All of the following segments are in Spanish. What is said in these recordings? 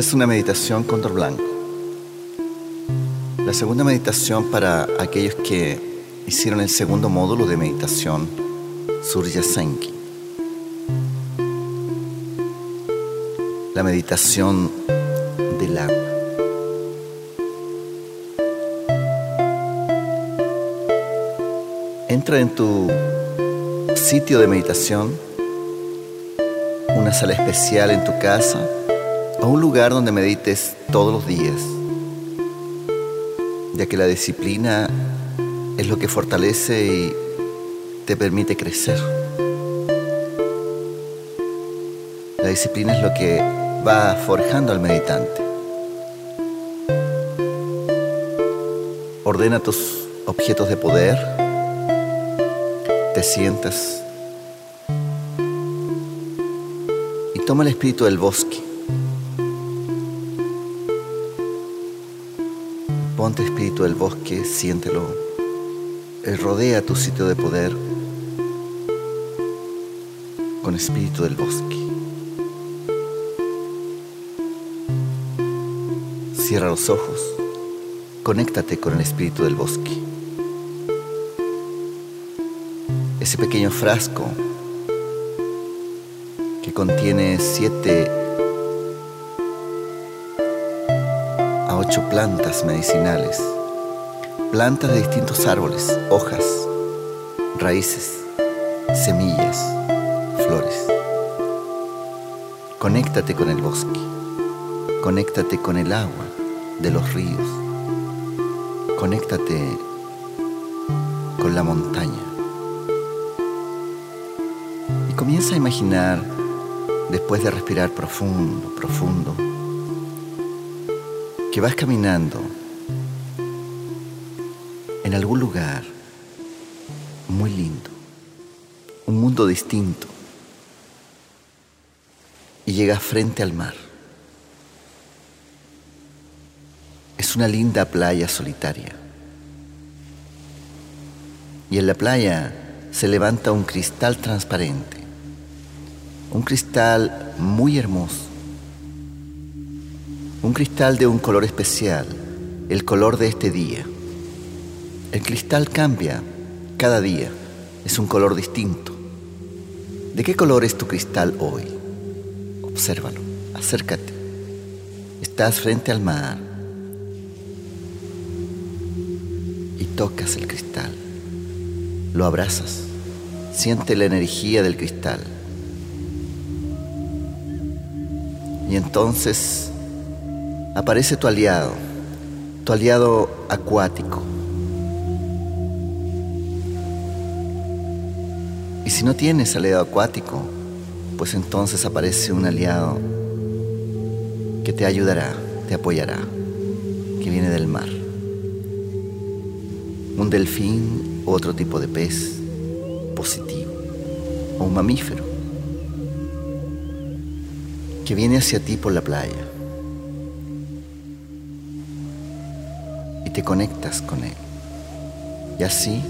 Esta es una meditación con blanco. La segunda meditación para aquellos que hicieron el segundo módulo de meditación, Surya Senki. La meditación del agua. Entra en tu sitio de meditación, una sala especial en tu casa o un lugar donde medites todos los días, ya que la disciplina es lo que fortalece y te permite crecer. La disciplina es lo que va forjando al meditante. Ordena tus objetos de poder, te sientas y toma el espíritu del bosque. Ponte espíritu del bosque, siéntelo. Él rodea tu sitio de poder con espíritu del bosque. Cierra los ojos, conéctate con el espíritu del bosque. Ese pequeño frasco que contiene siete plantas medicinales, plantas de distintos árboles, hojas, raíces, semillas, flores. Conéctate con el bosque, conéctate con el agua de los ríos, conéctate con la montaña. Y comienza a imaginar, después de respirar profundo, profundo, que vas caminando en algún lugar muy lindo, un mundo distinto, y llegas frente al mar. Es una linda playa solitaria. Y en la playa se levanta un cristal transparente, un cristal muy hermoso, un cristal de un color especial, el color de este día. El cristal cambia cada día, es un color distinto. ¿De qué color es tu cristal hoy? Obsérvalo, acércate. Estás frente al mar y tocas el cristal. Lo abrazas. Siente la energía del cristal. Y entonces aparece tu aliado, tu aliado acuático. Y si no tienes aliado acuático, pues entonces aparece un aliado que te ayudará, te apoyará, que viene del mar. Un delfín u otro tipo de pez positivo, o un mamífero, que viene hacia ti por la playa te conectas con él. Y así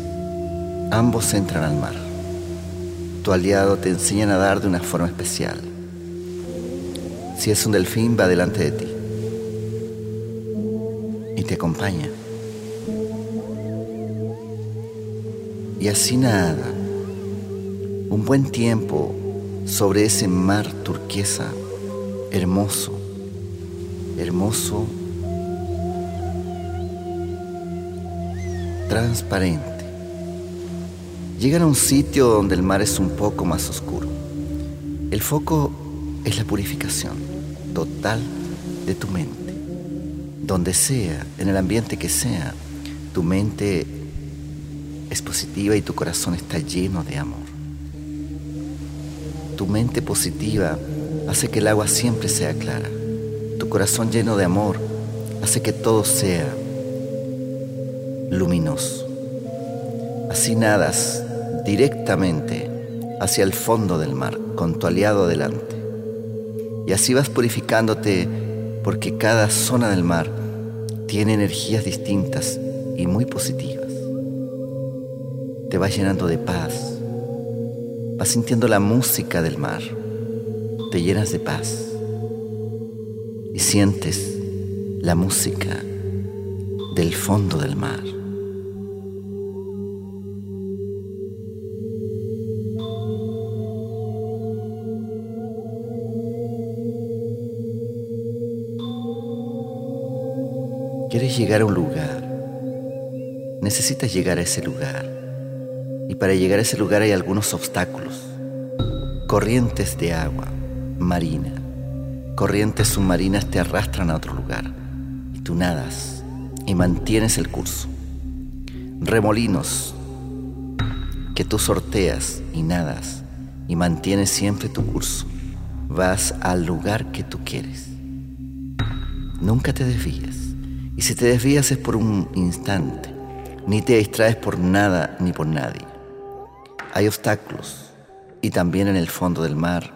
ambos entran al mar. Tu aliado te enseña a nadar de una forma especial. Si es un delfín, va delante de ti y te acompaña. Y así nada, un buen tiempo sobre ese mar turquesa hermoso, hermoso, transparente. Llegan a un sitio donde el mar es un poco más oscuro. El foco es la purificación total de tu mente. Donde sea, en el ambiente que sea, tu mente es positiva y tu corazón está lleno de amor. Tu mente positiva hace que el agua siempre sea clara. Tu corazón lleno de amor hace que todo sea luminoso. Así nadas directamente hacia el fondo del mar con tu aliado adelante. Y así vas purificándote porque cada zona del mar tiene energías distintas y muy positivas. Te vas llenando de paz. Vas sintiendo la música del mar. Te llenas de paz. Y sientes la música del fondo del mar. Llegar a un lugar, necesitas llegar a ese lugar y para llegar a ese lugar hay algunos obstáculos, corrientes de agua marina, corrientes submarinas te arrastran a otro lugar y tú nadas y mantienes el curso. Remolinos que tú sorteas y nadas y mantienes siempre tu curso. Vas al lugar que tú quieres. Nunca te desvías. Y si te desvías es por un instante. Ni te distraes por nada ni por nadie. Hay obstáculos. Y también en el fondo del mar.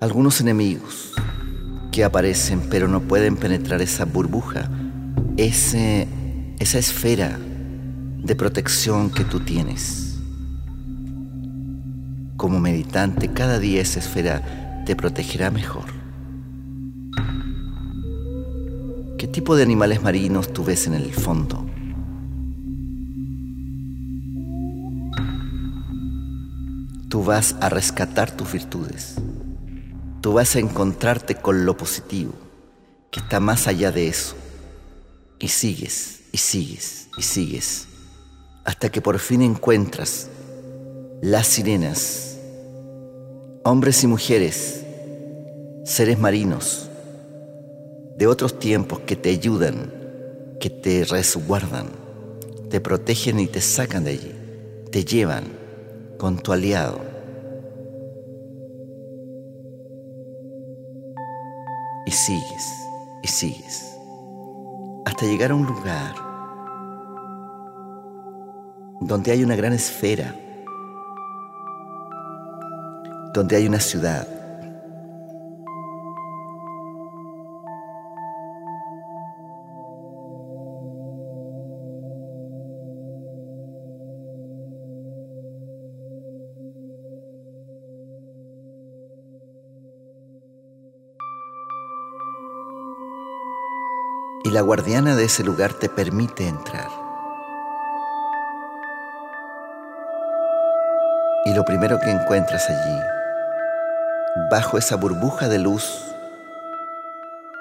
Algunos enemigos que aparecen pero no pueden penetrar esa burbuja, ese, esa esfera de protección que tú tienes. Como meditante, cada día esa esfera te protegerá mejor. ¿Qué tipo de animales marinos tú ves en el fondo? Tú vas a rescatar tus virtudes tú vas a encontrarte con lo positivo, que está más allá de eso. Y sigues, y sigues, y sigues, hasta que por fin encuentras las sirenas, hombres y mujeres, seres marinos, de otros tiempos que te ayudan, que te resguardan, te protegen y te sacan de allí, te llevan con tu aliado. Y sigues y sigues hasta llegar a un lugar donde hay una gran esfera, donde hay una ciudad, la guardiana de ese lugar te permite entrar. Y lo primero que encuentras allí, bajo esa burbuja de luz,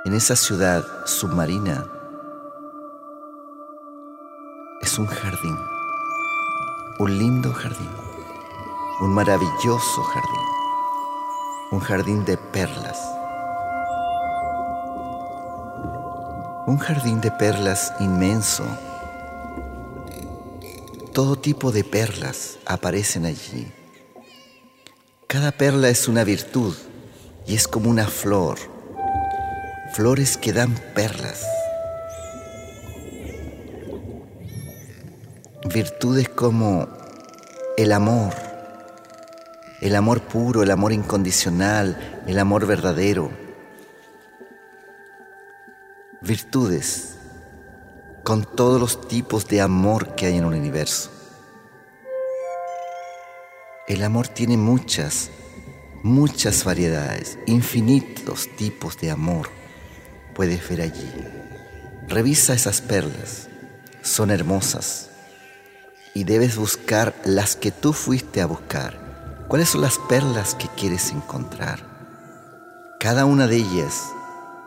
en esa ciudad submarina, es un jardín, un lindo jardín, un maravilloso jardín, un jardín de perlas un jardín de perlas inmenso. Todo tipo de perlas aparecen allí. Cada perla es una virtud y es como una flor. Flores que dan perlas. Virtudes como el amor, el amor puro, el amor incondicional, el amor verdadero virtudes con todos los tipos de amor que hay en el universo. El amor tiene muchas, muchas variedades, infinitos tipos de amor puedes ver allí. Revisa esas perlas, son hermosas y debes buscar las que tú fuiste a buscar. ¿Cuáles son las perlas que quieres encontrar? Cada una de ellas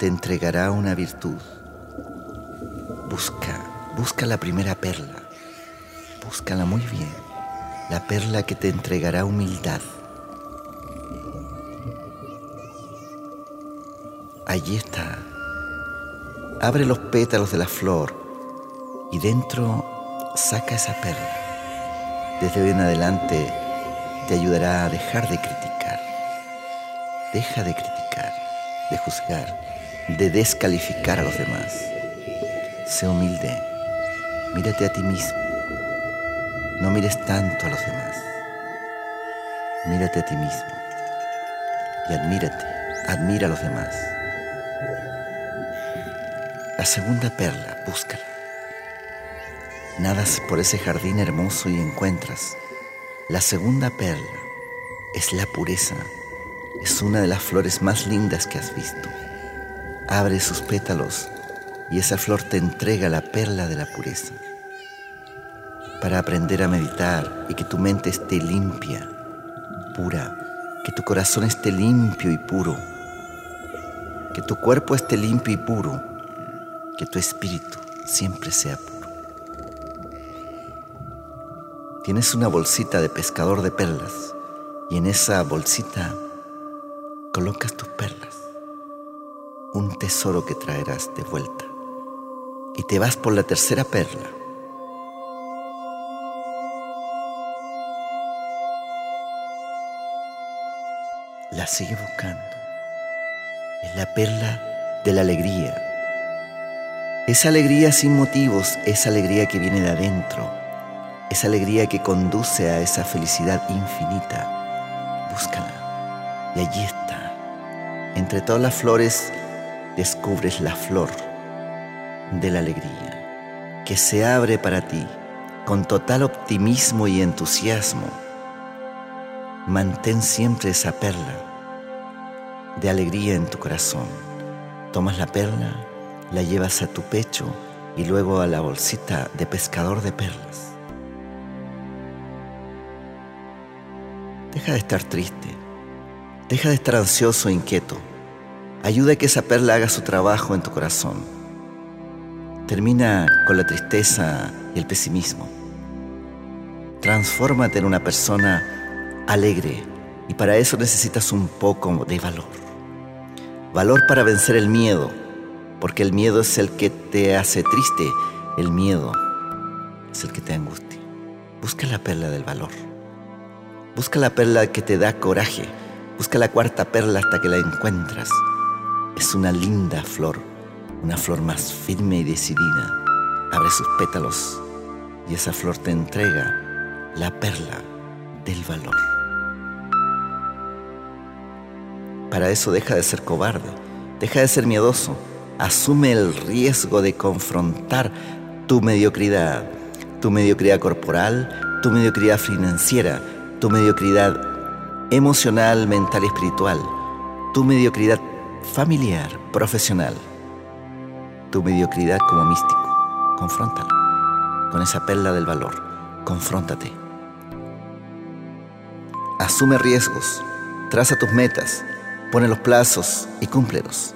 te entregará una virtud. Busca, busca la primera perla. Búscala muy bien. La perla que te entregará humildad. Allí está. Abre los pétalos de la flor y dentro saca esa perla. Desde hoy en adelante te ayudará a dejar de criticar. Deja de criticar, de juzgar de descalificar a los demás. Sé humilde, mírate a ti mismo. No mires tanto a los demás. Mírate a ti mismo y admírate, admira a los demás. La segunda perla, búscala. Nadas por ese jardín hermoso y encuentras. La segunda perla es la pureza, es una de las flores más lindas que has visto. Abre sus pétalos y esa flor te entrega la perla de la pureza para aprender a meditar y que tu mente esté limpia, pura, que tu corazón esté limpio y puro, que tu cuerpo esté limpio y puro, que tu espíritu siempre sea puro. Tienes una bolsita de pescador de perlas y en esa bolsita colocas tus perlas, un tesoro que traerás de vuelta. Y te vas por la tercera perla la sigue buscando. Es la perla de la alegría. Esa alegría sin motivos, esa alegría que viene de adentro, esa alegría que conduce a esa felicidad infinita. Búscala. Y allí está. Entre todas las flores descubres la flor de la alegría, que se abre para ti con total optimismo y entusiasmo Mantén siempre esa perla de alegría en tu corazón. Tomas la perla, la llevas a tu pecho y luego a la bolsita de pescador de perlas. Deja de estar triste, deja de estar ansioso e inquieto. Ayuda a que esa perla haga su trabajo en tu corazón. Termina con la tristeza y el pesimismo. Transfórmate en una persona alegre y para eso necesitas un poco de valor. Valor para vencer el miedo, porque el miedo es el que te hace triste, el miedo es el que te angustia. Busca la perla del valor. Busca la perla que te da coraje. Busca la cuarta perla hasta que la encuentras. Es una linda flor, una flor más firme y decidida. Abre sus pétalos y esa flor te entrega la perla del valor. Para eso deja de ser cobarde, deja de ser miedoso, asume el riesgo de confrontar tu mediocridad, tu mediocridad corporal, tu mediocridad financiera, tu mediocridad emocional, mental y espiritual, tu mediocridad familiar, profesional, tu mediocridad como místico. Confróntalo con esa perla del valor. Confróntate. Asume riesgos, traza tus metas, Pone los plazos y cúmplelos.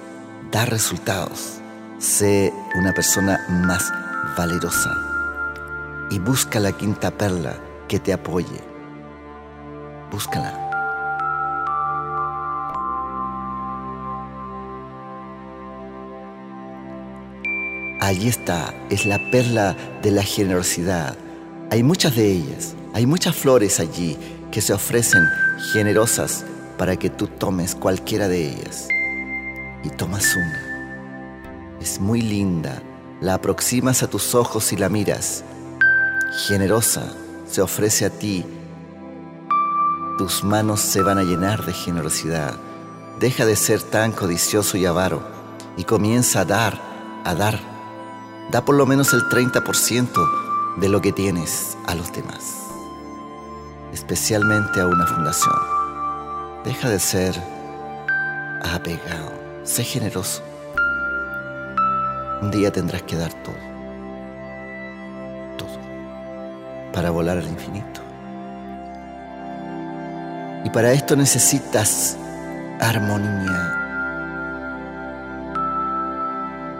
Da resultados. Sé una persona más valerosa. Y busca la quinta perla que te apoye. Búscala. Allí está, es la perla de la generosidad. Hay muchas de ellas, hay muchas flores allí que se ofrecen generosas para que tú tomes cualquiera de ellas. Y tomas una. Es muy linda. La aproximas a tus ojos y la miras. Generosa, se ofrece a ti. Tus manos se van a llenar de generosidad. Deja de ser tan codicioso y avaro y comienza a dar, a dar. Da por lo menos el 30% de lo que tienes a los demás, especialmente a una fundación. Deja de ser apegado, sé generoso. Un día tendrás que dar todo, todo, para volar al infinito. Y para esto necesitas armonía.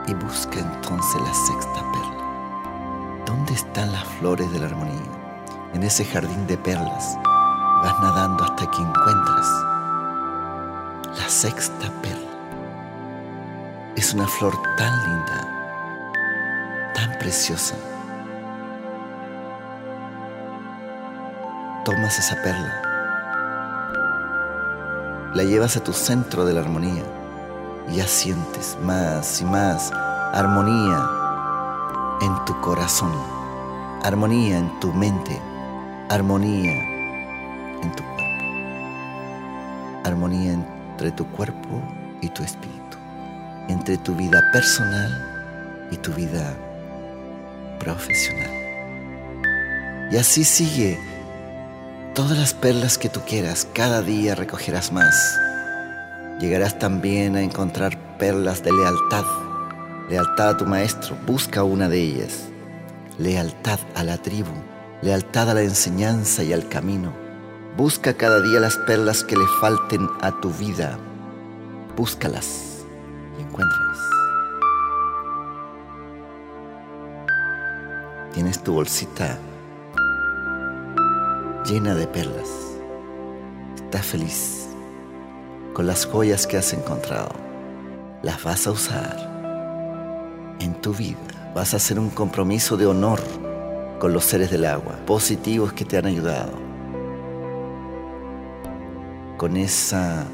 Y busca entonces la sexta perla. ¿Dónde están las flores de la armonía? En ese jardín de perlas. Vas nadando hasta que encuentras la sexta perla. Es una flor tan linda, tan preciosa. Tomas esa perla, la llevas a tu centro de la armonía ya sientes más y más armonía en tu corazón, armonía en tu mente, armonía en tu cuerpo, armonía en entre tu cuerpo y tu espíritu, entre tu vida personal y tu vida profesional. Y así sigue todas las perlas que tú quieras, cada día recogerás más Llegarás también a encontrar perlas de lealtad. Lealtad a tu maestro, busca una de ellas. Lealtad a la tribu, lealtad a la enseñanza y al camino. Busca cada día las perlas que le falten a tu vida. Búscalas y encuéntralas. Tienes tu bolsita llena de perlas. Estás feliz con las joyas que has encontrado. Las vas a usar en tu vida. Vas a hacer un compromiso de honor con los seres del agua, positivos que te han ayudado. Con esa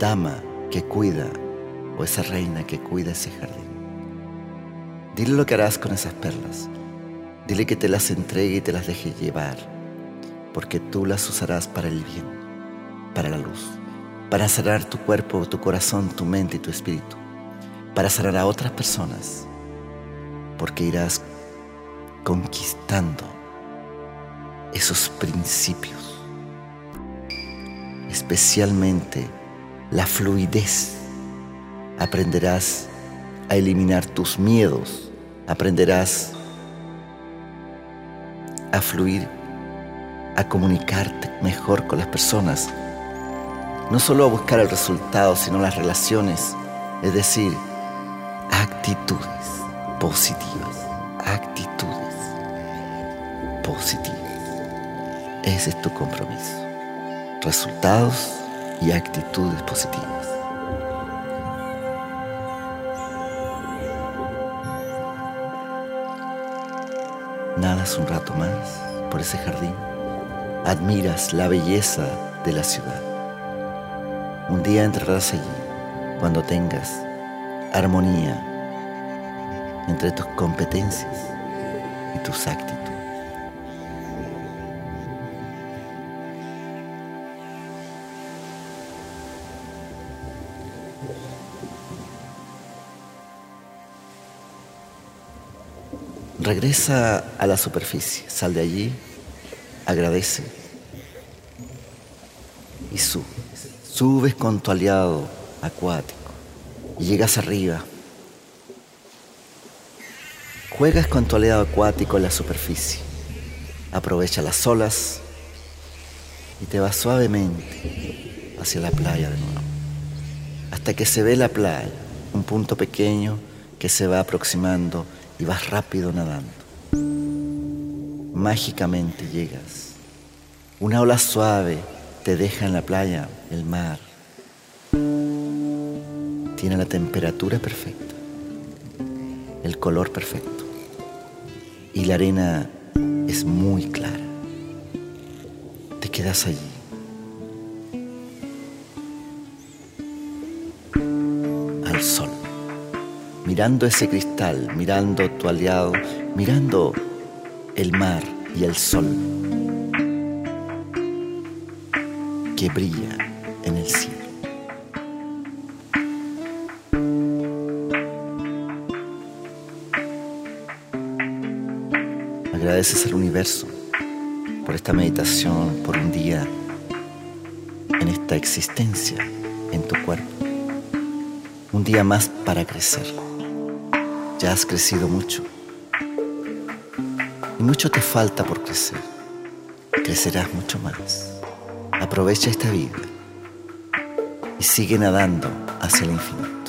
dama que cuida o esa reina que cuida ese jardín. Dile lo que harás con esas perlas. Dile que te las entregue y te las deje llevar, porque tú las usarás para el bien, para la luz, para sanar tu cuerpo, tu corazón, tu mente y tu espíritu, para sanar a otras personas, porque irás conquistando esos principios, especialmente la fluidez. Aprenderás a eliminar tus miedos, aprenderás a fluir, a comunicarte mejor con las personas, no solo a buscar el resultado, sino las relaciones, es decir, actitudes positivas, actitudes positivas. Ese es tu compromiso. Resultados y actitudes positivas. Nadas un rato más por ese jardín. Admiras la belleza de la ciudad. Un día entrarás allí cuando tengas armonía entre tus competencias y tus actitudes. Regresa a la superficie, sal de allí, agradece y subes. Subes con tu aliado acuático y llegas arriba. Juegas con tu aliado acuático en la superficie. Aprovecha las olas y te vas suavemente hacia la playa de nuevo. Hasta que se ve la playa, un punto pequeño que se va aproximando y vas rápido nadando. Mágicamente llegas. Una ola suave te deja en la playa, el mar. Tiene la temperatura perfecta, el color perfecto. Y la arena es muy clara. Te quedas allí. Al sol mirando ese cristal, mirando tu aliado, mirando el mar y el sol que brilla en el cielo. Agradeces al universo por esta meditación, por un día en esta existencia, en tu cuerpo. Un día más para crecer. Ya has crecido mucho. Y mucho te falta por crecer. Crecerás mucho más. Aprovecha esta vida y sigue nadando hacia el infinito.